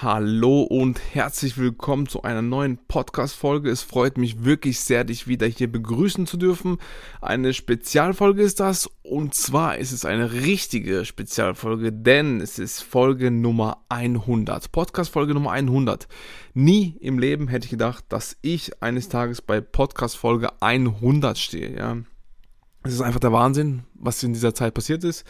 Hallo und herzlich willkommen zu einer neuen Podcast-Folge. Es freut mich wirklich sehr, dich wieder hier begrüßen zu dürfen. Eine Spezialfolge ist das und zwar ist es eine richtige Spezialfolge, denn es ist Folge Nummer 100. Podcast-Folge Nummer 100. Nie im Leben hätte ich gedacht, dass ich eines Tages bei Podcast-Folge 100 stehe, ja. Es ist einfach der Wahnsinn, was in dieser Zeit passiert ist.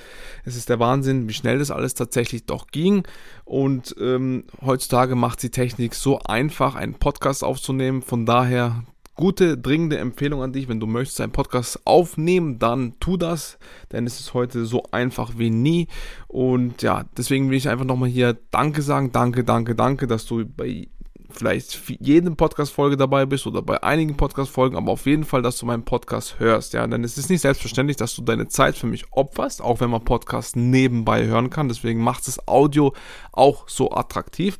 Es ist der Wahnsinn, wie schnell das alles tatsächlich doch ging. Und ähm, heutzutage macht die Technik so einfach, einen Podcast aufzunehmen. Von daher gute, dringende Empfehlung an dich. Wenn du möchtest einen Podcast aufnehmen, dann tu das, denn es ist heute so einfach wie nie. Und ja, deswegen will ich einfach nochmal hier Danke sagen. Danke, danke, danke, dass du bei vielleicht jede Podcast-Folge dabei bist oder bei einigen Podcast-Folgen, aber auf jeden Fall, dass du meinen Podcast hörst, ja, denn es ist nicht selbstverständlich, dass du deine Zeit für mich opferst, auch wenn man Podcast nebenbei hören kann, deswegen macht das Audio auch so attraktiv.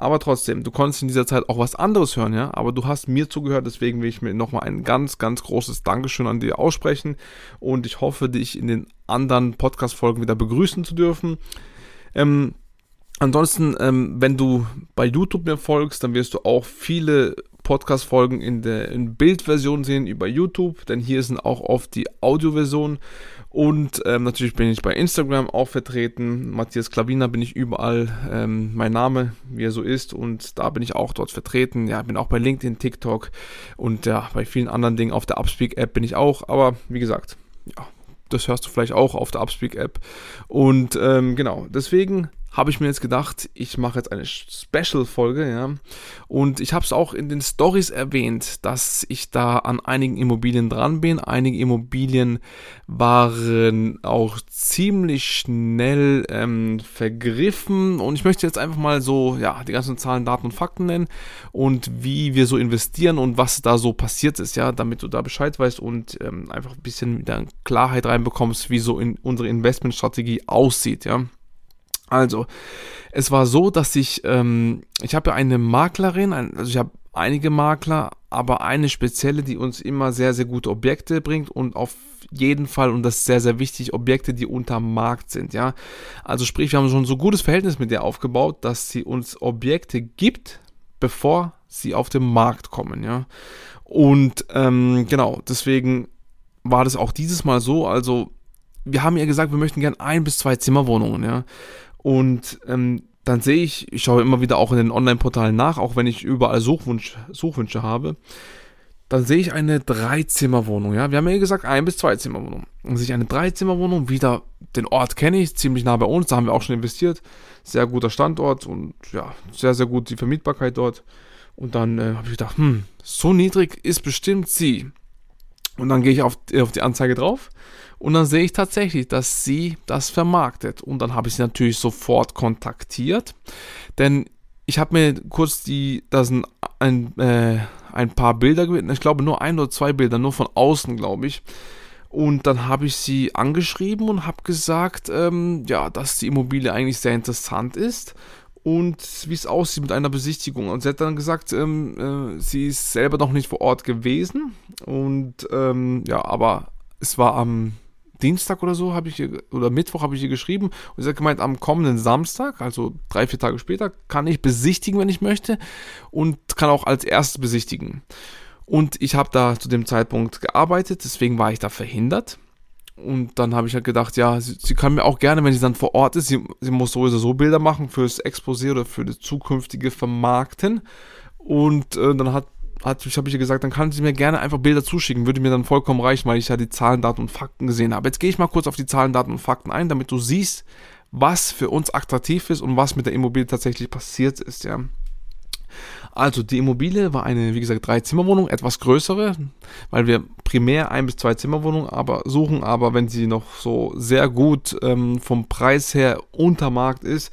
Aber trotzdem, du konntest in dieser Zeit auch was anderes hören, ja. Aber du hast mir zugehört, deswegen will ich mir nochmal ein ganz, ganz großes Dankeschön an dir aussprechen. Und ich hoffe, dich in den anderen Podcast-Folgen wieder begrüßen zu dürfen. Ähm, Ansonsten, ähm, wenn du bei YouTube mir folgst, dann wirst du auch viele Podcast-Folgen in der in Bildversion sehen über YouTube, denn hier sind auch oft die Audioversionen. Und ähm, natürlich bin ich bei Instagram auch vertreten. Matthias Klavina bin ich überall. Ähm, mein Name, wie er so ist. Und da bin ich auch dort vertreten. Ja, bin auch bei LinkedIn, TikTok und ja, bei vielen anderen Dingen. Auf der Upspeak-App bin ich auch. Aber wie gesagt, ja, das hörst du vielleicht auch auf der Upspeak-App. Und ähm, genau, deswegen habe ich mir jetzt gedacht, ich mache jetzt eine Special-Folge, ja. Und ich habe es auch in den Stories erwähnt, dass ich da an einigen Immobilien dran bin. Einige Immobilien waren auch ziemlich schnell ähm, vergriffen. Und ich möchte jetzt einfach mal so, ja, die ganzen Zahlen, Daten und Fakten nennen und wie wir so investieren und was da so passiert ist, ja, damit du da Bescheid weißt und ähm, einfach ein bisschen wieder Klarheit reinbekommst, wie so in unsere Investmentstrategie aussieht, ja. Also, es war so, dass ich, ähm, ich habe ja eine Maklerin, also ich habe einige Makler, aber eine spezielle, die uns immer sehr, sehr gute Objekte bringt und auf jeden Fall, und das ist sehr, sehr wichtig, Objekte, die unter Markt sind, ja. Also sprich, wir haben schon so ein gutes Verhältnis mit der aufgebaut, dass sie uns Objekte gibt, bevor sie auf den Markt kommen, ja. Und ähm, genau, deswegen war das auch dieses Mal so, also wir haben ja gesagt, wir möchten gern ein bis zwei Zimmerwohnungen, ja. Und ähm, dann sehe ich, ich schaue immer wieder auch in den Online-Portalen nach, auch wenn ich überall Suchwunsch, Suchwünsche habe. Dann sehe ich eine Dreizimmerwohnung, ja. Wir haben ja gesagt, ein bis zwei Zimmerwohnung. Dann sehe ich eine Dreizimmerwohnung, wieder den Ort kenne ich, ziemlich nah bei uns, da haben wir auch schon investiert. Sehr guter Standort und ja, sehr, sehr gut die Vermietbarkeit dort. Und dann äh, habe ich gedacht, hm, so niedrig ist bestimmt sie. Und dann gehe ich auf, auf die Anzeige drauf und dann sehe ich tatsächlich, dass sie das vermarktet. Und dann habe ich sie natürlich sofort kontaktiert. Denn ich habe mir kurz die, da sind ein, äh, ein paar Bilder gewählt. Ich glaube nur ein oder zwei Bilder, nur von außen, glaube ich. Und dann habe ich sie angeschrieben und habe gesagt, ähm, ja, dass die Immobilie eigentlich sehr interessant ist und wie es aussieht mit einer Besichtigung. Und sie hat dann gesagt, ähm, äh, sie ist selber noch nicht vor Ort gewesen. Und ähm, ja, aber es war am Dienstag oder so habe ich ihr, oder Mittwoch habe ich ihr geschrieben und sie hat gemeint, am kommenden Samstag, also drei, vier Tage später, kann ich besichtigen, wenn ich möchte und kann auch als erstes besichtigen. Und ich habe da zu dem Zeitpunkt gearbeitet, deswegen war ich da verhindert. Und dann habe ich halt gedacht, ja, sie, sie, kann mir auch gerne, wenn sie dann vor Ort ist, sie, sie muss sowieso so Bilder machen fürs Exposé oder für das zukünftige Vermarkten. Und äh, dann hat hat, ich habe ich gesagt, dann kann sie mir gerne einfach Bilder zuschicken, würde mir dann vollkommen reichen, weil ich ja die Zahlen, Daten und Fakten gesehen habe. Jetzt gehe ich mal kurz auf die Zahlen, Daten und Fakten ein, damit du siehst, was für uns attraktiv ist und was mit der Immobilie tatsächlich passiert ist, ja. Also die Immobilie war eine, wie gesagt, Drei-Zimmer-Wohnung, etwas größere, weil wir primär ein bis zwei Zimmerwohnungen aber suchen, aber wenn sie noch so sehr gut ähm, vom Preis her unter Markt ist,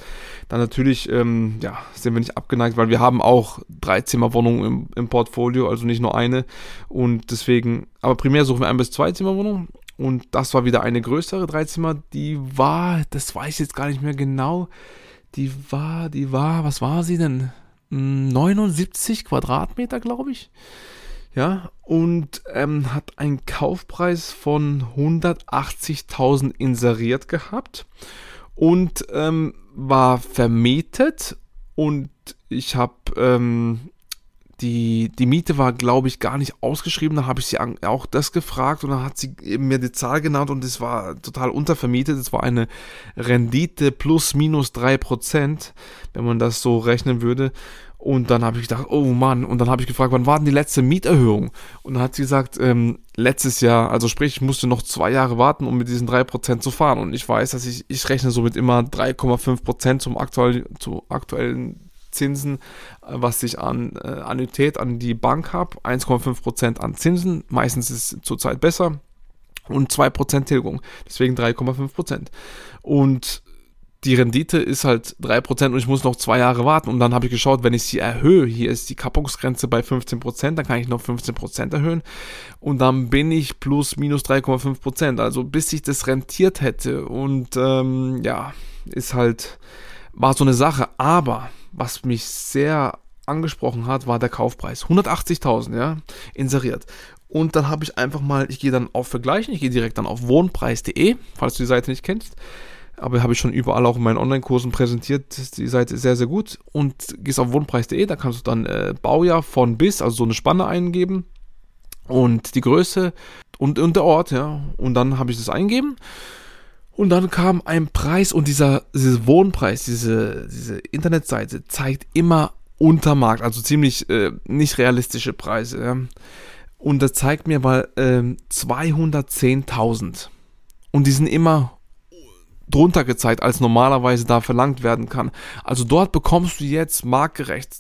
dann natürlich ähm, ja, sind wir nicht abgeneigt, weil wir haben auch drei Zimmerwohnungen im, im Portfolio, also nicht nur eine und deswegen, aber primär suchen wir ein bis zwei Zimmerwohnungen und das war wieder eine größere Dreizimmer, die war, das weiß ich jetzt gar nicht mehr genau, die war, die war, was war sie denn? 79 Quadratmeter, glaube ich. Ja, und ähm, hat einen Kaufpreis von 180.000 inseriert gehabt und ähm, war vermietet und ich habe ähm, die, die Miete war, glaube ich, gar nicht ausgeschrieben. Da habe ich sie auch das gefragt und dann hat sie mir die Zahl genannt und es war total untervermietet. Es war eine Rendite plus minus 3%, wenn man das so rechnen würde. Und dann habe ich gedacht, oh Mann, und dann habe ich gefragt, wann war denn die letzte Mieterhöhung? Und dann hat sie gesagt, ähm, letztes Jahr, also sprich, ich musste noch zwei Jahre warten, um mit diesen 3% zu fahren. Und ich weiß, dass ich, ich rechne somit immer 3,5% zum aktuell, zu aktuellen Zinsen, äh, was ich an äh, Annuität an die Bank habe, 1,5% an Zinsen, meistens ist es zurzeit besser und 2% Tilgung, deswegen 3,5%. Und die Rendite ist halt 3% und ich muss noch zwei Jahre warten. Und dann habe ich geschaut, wenn ich sie erhöhe, hier ist die Kappungsgrenze bei 15%, dann kann ich noch 15% erhöhen. Und dann bin ich plus minus 3,5%. Also bis sich das rentiert hätte. Und ähm, ja, ist halt, war so eine Sache. Aber was mich sehr angesprochen hat, war der Kaufpreis. 180.000, ja, inseriert. Und dann habe ich einfach mal, ich gehe dann auf Vergleichen, ich gehe direkt dann auf wohnpreis.de, falls du die Seite nicht kennst. Aber habe ich schon überall auch in meinen Online-Kursen präsentiert. Die Seite ist sehr, sehr gut. Und gehst auf wohnpreis.de, da kannst du dann äh, Baujahr von bis, also so eine Spanne eingeben. Und die Größe und, und der Ort, ja. Und dann habe ich das eingeben. Und dann kam ein Preis und dieser, dieser Wohnpreis, diese, diese Internetseite zeigt immer Untermarkt, also ziemlich äh, nicht realistische Preise. Ja. Und das zeigt mir mal äh, 210.000. Und die sind immer drunter gezeigt, als normalerweise da verlangt werden kann. Also dort bekommst du jetzt marktgerecht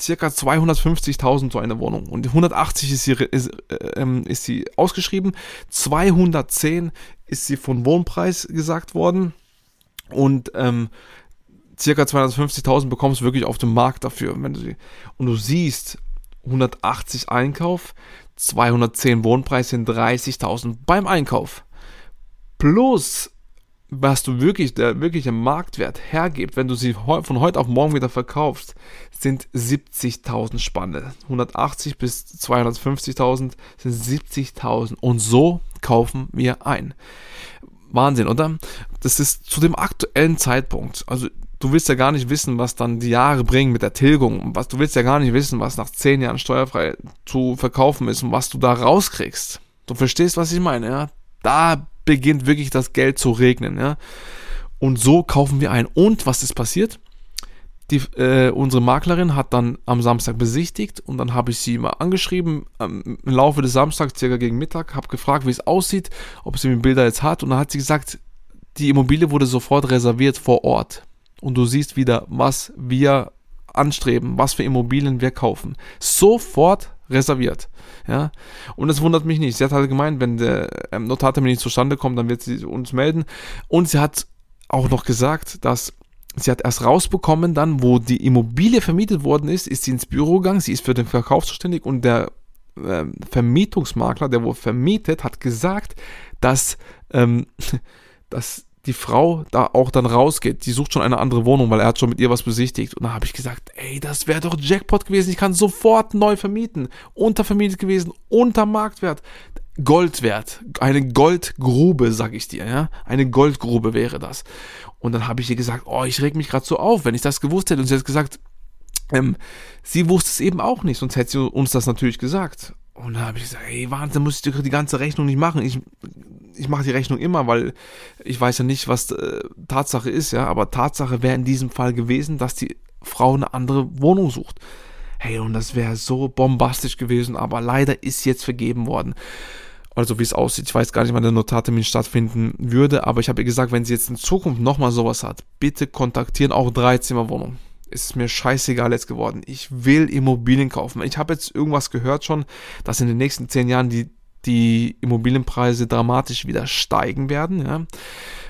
circa 250.000 so eine Wohnung. Und 180 ist sie, ist, äh, ist sie ausgeschrieben, 210 ist sie von Wohnpreis gesagt worden. Und ähm, circa 250.000 bekommst du wirklich auf dem Markt dafür. Wenn du sie, und du siehst, 180 Einkauf, 210 Wohnpreis sind 30.000 beim Einkauf. Plus was du wirklich, der wirkliche Marktwert hergibt, wenn du sie von heute auf morgen wieder verkaufst, sind 70.000 Spanne. 180 bis 250.000 sind 70.000. Und so kaufen wir ein. Wahnsinn, oder? Das ist zu dem aktuellen Zeitpunkt. Also du willst ja gar nicht wissen, was dann die Jahre bringen mit der Tilgung. Was, du willst ja gar nicht wissen, was nach 10 Jahren steuerfrei zu verkaufen ist und was du da rauskriegst. Du verstehst, was ich meine, ja? Da beginnt wirklich das Geld zu regnen. Ja? Und so kaufen wir ein. Und was ist passiert? Die, äh, unsere Maklerin hat dann am Samstag besichtigt und dann habe ich sie mal angeschrieben ähm, im Laufe des Samstags, circa gegen Mittag, habe gefragt, wie es aussieht, ob sie mir Bilder jetzt hat und dann hat sie gesagt, die Immobilie wurde sofort reserviert vor Ort und du siehst wieder, was wir anstreben, was für Immobilien wir kaufen. Sofort reserviert. Ja, und es wundert mich nicht. Sie hat halt gemeint, wenn der ähm, Notartermin nicht zustande kommt, dann wird sie uns melden. Und sie hat auch noch gesagt, dass sie hat erst rausbekommen, dann, wo die Immobilie vermietet worden ist, ist sie ins Büro gegangen, sie ist für den Verkauf zuständig und der äh, Vermietungsmakler, der wo vermietet, hat gesagt, dass, ähm, dass die Frau da auch dann rausgeht. Die sucht schon eine andere Wohnung, weil er hat schon mit ihr was besichtigt. Und da habe ich gesagt, ey, das wäre doch Jackpot gewesen. Ich kann sofort neu vermieten. Untervermietet gewesen, unter Marktwert. Gold wert. Eine Goldgrube, sag ich dir, ja. Eine Goldgrube wäre das. Und dann habe ich ihr gesagt, oh, ich reg mich gerade so auf, wenn ich das gewusst hätte. Und sie hat gesagt, ähm, sie wusste es eben auch nicht, sonst hätte sie uns das natürlich gesagt. Und da habe ich gesagt, ey, Wahnsinn, muss ich die ganze Rechnung nicht machen. Ich, ich mache die Rechnung immer, weil ich weiß ja nicht, was äh, Tatsache ist, ja. Aber Tatsache wäre in diesem Fall gewesen, dass die Frau eine andere Wohnung sucht. Hey, und das wäre so bombastisch gewesen, aber leider ist jetzt vergeben worden. Also wie es aussieht. Ich weiß gar nicht, wann der Notartermin stattfinden würde, aber ich habe ihr gesagt, wenn sie jetzt in Zukunft nochmal sowas hat, bitte kontaktieren auch Dreizimmerwohnung ist mir scheißegal jetzt geworden. Ich will Immobilien kaufen. Ich habe jetzt irgendwas gehört schon, dass in den nächsten zehn Jahren die, die Immobilienpreise dramatisch wieder steigen werden. Ja?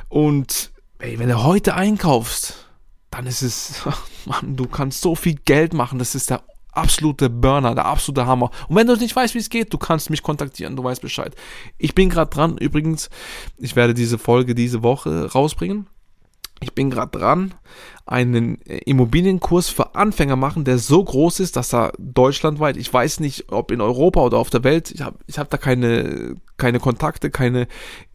Und ey, wenn du heute einkaufst, dann ist es, Mann, du kannst so viel Geld machen. Das ist der absolute Burner, der absolute Hammer. Und wenn du nicht weißt, wie es geht, du kannst mich kontaktieren, du weißt Bescheid. Ich bin gerade dran, übrigens, ich werde diese Folge diese Woche rausbringen. Ich bin gerade dran, einen Immobilienkurs für Anfänger machen, der so groß ist, dass er deutschlandweit, ich weiß nicht, ob in Europa oder auf der Welt, ich habe ich hab da keine, keine Kontakte, keine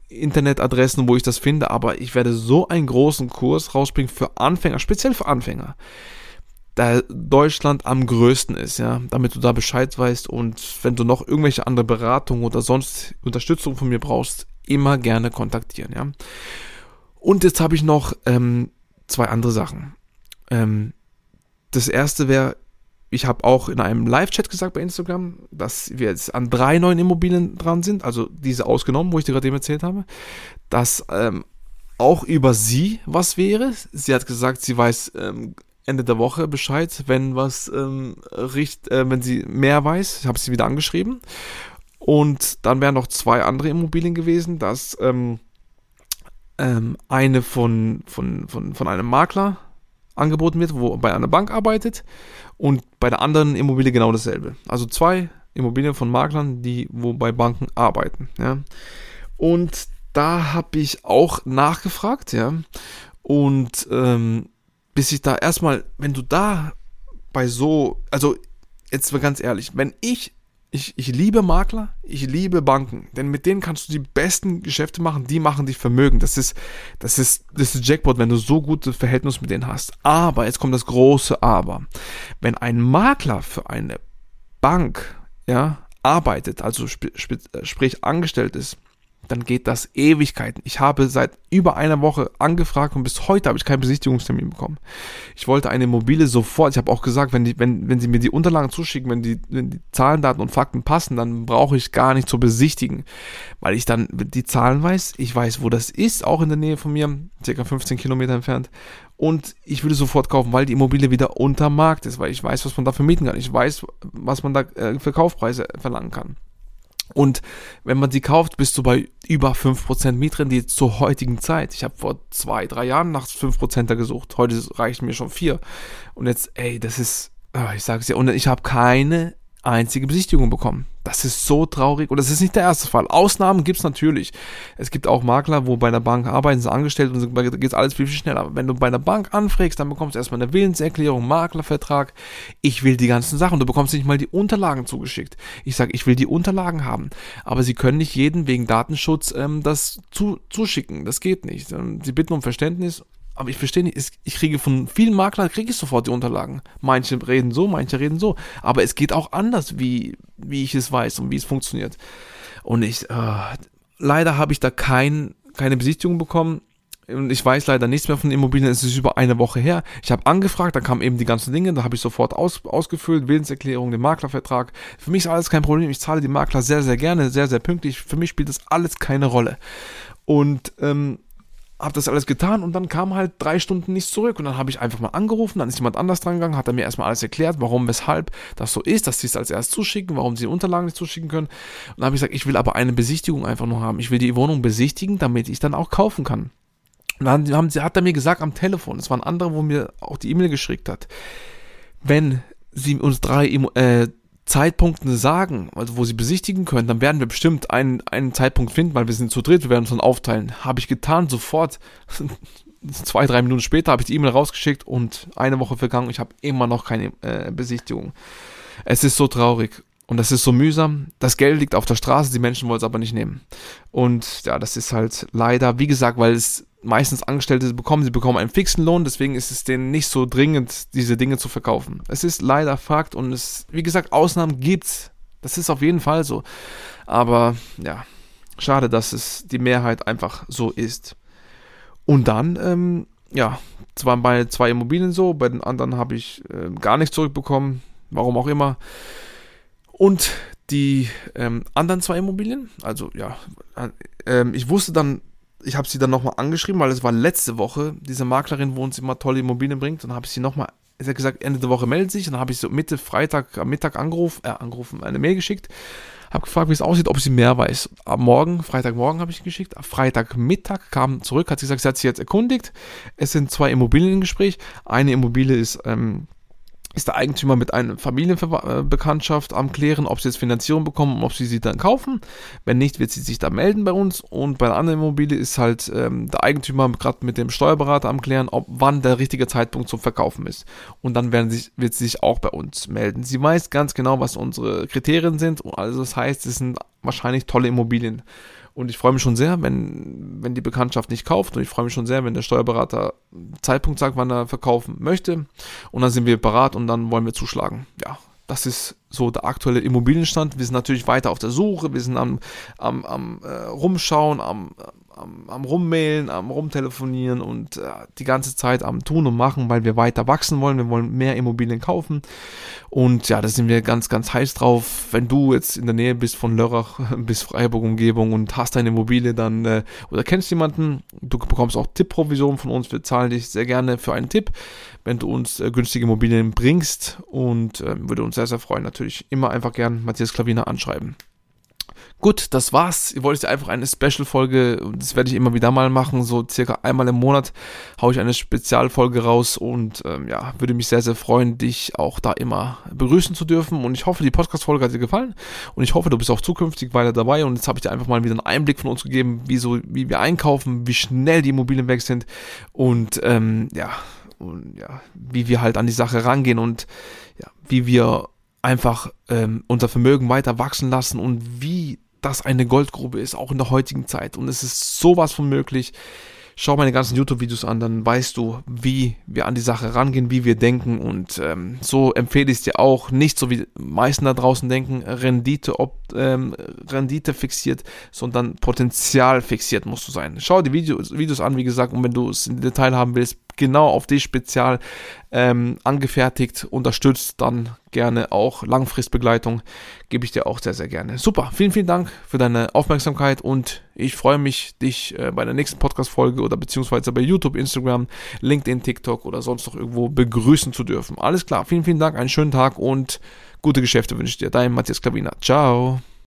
Internetadressen, wo ich das finde, aber ich werde so einen großen Kurs rausbringen für Anfänger, speziell für Anfänger, da Deutschland am größten ist, ja, damit du da Bescheid weißt und wenn du noch irgendwelche andere Beratungen oder sonst Unterstützung von mir brauchst, immer gerne kontaktieren, ja. Und jetzt habe ich noch ähm, zwei andere Sachen. Ähm, das erste wäre, ich habe auch in einem Live-Chat gesagt bei Instagram, dass wir jetzt an drei neuen Immobilien dran sind, also diese ausgenommen, wo ich dir gerade eben erzählt habe, dass ähm, auch über sie was wäre. Sie hat gesagt, sie weiß ähm, Ende der Woche Bescheid, wenn was ähm, richt, äh, wenn sie mehr weiß. Ich habe sie wieder angeschrieben. Und dann wären noch zwei andere Immobilien gewesen, dass ähm, ähm, eine von, von, von, von einem Makler angeboten wird, wo bei einer Bank arbeitet und bei der anderen Immobilie genau dasselbe. Also zwei Immobilien von Maklern, die wo bei Banken arbeiten. Ja. Und da habe ich auch nachgefragt, ja. Und ähm, bis ich da erstmal, wenn du da bei so, also jetzt mal ganz ehrlich, wenn ich ich, ich liebe Makler, ich liebe Banken, denn mit denen kannst du die besten Geschäfte machen, die machen dich Vermögen. Das ist, das ist, das ist Jackpot, wenn du so gute Verhältnisse mit denen hast. Aber, jetzt kommt das große Aber. Wenn ein Makler für eine Bank, ja, arbeitet, also sp sp sprich angestellt ist, dann geht das Ewigkeiten. Ich habe seit über einer Woche angefragt und bis heute habe ich keinen Besichtigungstermin bekommen. Ich wollte eine Immobilie sofort. Ich habe auch gesagt, wenn, die, wenn, wenn Sie mir die Unterlagen zuschicken, wenn die, wenn die Zahlen, Daten und Fakten passen, dann brauche ich gar nicht zu besichtigen, weil ich dann die Zahlen weiß. Ich weiß, wo das ist, auch in der Nähe von mir, circa 15 Kilometer entfernt. Und ich würde sofort kaufen, weil die Immobilie wieder unter Markt ist, weil ich weiß, was man dafür mieten kann. Ich weiß, was man da äh, für Kaufpreise verlangen kann. Und wenn man sie kauft, bist du bei über 5% Mietrendite zur heutigen Zeit. Ich habe vor zwei, drei Jahren nach 5%er gesucht. Heute reichen mir schon vier. Und jetzt, ey, das ist, ah, ich sage es ja, und ich habe keine einzige Besichtigung bekommen. Das ist so traurig und das ist nicht der erste Fall. Ausnahmen gibt es natürlich. Es gibt auch Makler, wo bei einer Bank arbeiten, sind angestellt und da geht alles viel, viel schneller. Aber wenn du bei einer Bank anfragst, dann bekommst du erstmal eine Willenserklärung, Maklervertrag. Ich will die ganzen Sachen. Du bekommst nicht mal die Unterlagen zugeschickt. Ich sage, ich will die Unterlagen haben. Aber sie können nicht jeden wegen Datenschutz ähm, das zu, zuschicken. Das geht nicht. Ähm, sie bitten um Verständnis aber ich verstehe nicht, ich kriege von vielen Maklern, kriege ich sofort die Unterlagen. Manche reden so, manche reden so. Aber es geht auch anders, wie, wie ich es weiß und wie es funktioniert. Und ich, äh, leider habe ich da kein, keine Besichtigung bekommen. Und ich weiß leider nichts mehr von Immobilien. Es ist über eine Woche her. Ich habe angefragt, da kamen eben die ganzen Dinge, da habe ich sofort aus, ausgefüllt, Willenserklärung, den Maklervertrag. Für mich ist alles kein Problem. Ich zahle die Makler sehr, sehr gerne, sehr, sehr pünktlich. Für mich spielt das alles keine Rolle. Und ähm, habe das alles getan und dann kam halt drei Stunden nichts zurück. Und dann habe ich einfach mal angerufen, dann ist jemand anders dran gegangen, hat er mir erstmal alles erklärt, warum, weshalb das so ist, dass sie es als erst zuschicken, warum sie die Unterlagen nicht zuschicken können. Und dann habe ich gesagt, ich will aber eine Besichtigung einfach nur haben, ich will die Wohnung besichtigen, damit ich dann auch kaufen kann. Und dann haben, hat er mir gesagt am Telefon, es war ein anderer, wo mir auch die E-Mail geschickt hat, wenn sie uns drei äh, Zeitpunkten sagen, also wo sie besichtigen können, dann werden wir bestimmt einen, einen Zeitpunkt finden, weil wir sind zu dritt, wir werden uns dann aufteilen. Habe ich getan, sofort. Zwei, drei Minuten später habe ich die E-Mail rausgeschickt und eine Woche vergangen, ich habe immer noch keine äh, Besichtigung. Es ist so traurig und das ist so mühsam. Das Geld liegt auf der Straße, die Menschen wollen es aber nicht nehmen. Und ja, das ist halt leider, wie gesagt, weil es meistens Angestellte bekommen, sie bekommen einen fixen Lohn, deswegen ist es denen nicht so dringend, diese Dinge zu verkaufen. Es ist leider Fakt und es, wie gesagt, Ausnahmen gibt's. Das ist auf jeden Fall so. Aber ja, schade, dass es die Mehrheit einfach so ist. Und dann, ähm, ja, zwar bei zwei Immobilien so, bei den anderen habe ich äh, gar nichts zurückbekommen, warum auch immer. Und die ähm, anderen zwei Immobilien, also ja, äh, ich wusste dann ich habe sie dann nochmal angeschrieben, weil es war letzte Woche, diese Maklerin, wo uns immer tolle Immobilien bringt, und habe ich sie nochmal er hat gesagt, Ende der Woche meldet sich. Und dann habe ich so Mitte Freitag am Mittag angerufen, äh, angerufen, eine Mail geschickt. Habe gefragt, wie es aussieht, ob sie mehr weiß. Am Morgen, Freitagmorgen habe ich geschickt. Freitagmittag kam zurück, hat sie gesagt, sie hat sich jetzt erkundigt. Es sind zwei Immobilien im Gespräch. Eine Immobilie ist ähm, ist der Eigentümer mit einer Familienbekanntschaft am Klären, ob sie jetzt Finanzierung bekommen und ob sie sie dann kaufen. Wenn nicht, wird sie sich da melden bei uns. Und bei der anderen Immobilie ist halt ähm, der Eigentümer gerade mit dem Steuerberater am Klären, ob wann der richtige Zeitpunkt zum Verkaufen ist. Und dann werden sie, wird sie sich auch bei uns melden. Sie weiß ganz genau, was unsere Kriterien sind. Also das heißt, es sind wahrscheinlich tolle Immobilien. Und ich freue mich schon sehr, wenn, wenn die Bekanntschaft nicht kauft. Und ich freue mich schon sehr, wenn der Steuerberater Zeitpunkt sagt, wann er verkaufen möchte. Und dann sind wir parat und dann wollen wir zuschlagen. Ja, das ist so der aktuelle Immobilienstand. Wir sind natürlich weiter auf der Suche, wir sind am, am, am äh, Rumschauen, am, am, am Rummailen, am Rumtelefonieren und äh, die ganze Zeit am Tun und Machen, weil wir weiter wachsen wollen. Wir wollen mehr Immobilien kaufen. Und ja, da sind wir ganz, ganz heiß drauf. Wenn du jetzt in der Nähe bist von Lörrach bis Freiburg-Umgebung und hast eine Immobilie, dann äh, oder kennst jemanden, du bekommst auch Tippprovision von uns. Wir zahlen dich sehr gerne für einen Tipp, wenn du uns äh, günstige Immobilien bringst. Und äh, würde uns sehr, sehr freuen. Natürlich immer einfach gern Matthias Klaviner anschreiben. Gut, das war's. Ihr wolltet einfach eine Special-Folge, das werde ich immer wieder mal machen, so circa einmal im Monat haue ich eine Spezialfolge raus und ähm, ja, würde mich sehr, sehr freuen, dich auch da immer begrüßen zu dürfen und ich hoffe, die Podcast-Folge hat dir gefallen und ich hoffe, du bist auch zukünftig weiter dabei und jetzt habe ich dir einfach mal wieder einen Einblick von uns gegeben, wie so, wie wir einkaufen, wie schnell die Immobilien weg sind und ähm, ja, und ja, wie wir halt an die Sache rangehen und ja, wie wir einfach ähm, unser Vermögen weiter wachsen lassen und wie das eine Goldgrube ist, auch in der heutigen Zeit. Und es ist sowas von möglich. Schau meine ganzen YouTube-Videos an, dann weißt du, wie wir an die Sache rangehen, wie wir denken. Und ähm, so empfehle ich es dir auch, nicht so wie meisten da draußen denken, Rendite, ob, ähm, Rendite fixiert, sondern Potenzial fixiert musst du sein. Schau die Videos, Videos an, wie gesagt, und wenn du es im Detail haben willst, genau auf dich spezial ähm, angefertigt, unterstützt, dann gerne auch Langfristbegleitung, gebe ich dir auch sehr, sehr gerne. Super, vielen, vielen Dank für deine Aufmerksamkeit und ich freue mich, dich äh, bei der nächsten Podcast-Folge oder beziehungsweise bei YouTube, Instagram, LinkedIn, TikTok oder sonst noch irgendwo begrüßen zu dürfen. Alles klar, vielen, vielen Dank, einen schönen Tag und gute Geschäfte wünsche ich dir. Dein Matthias Klavina. Ciao.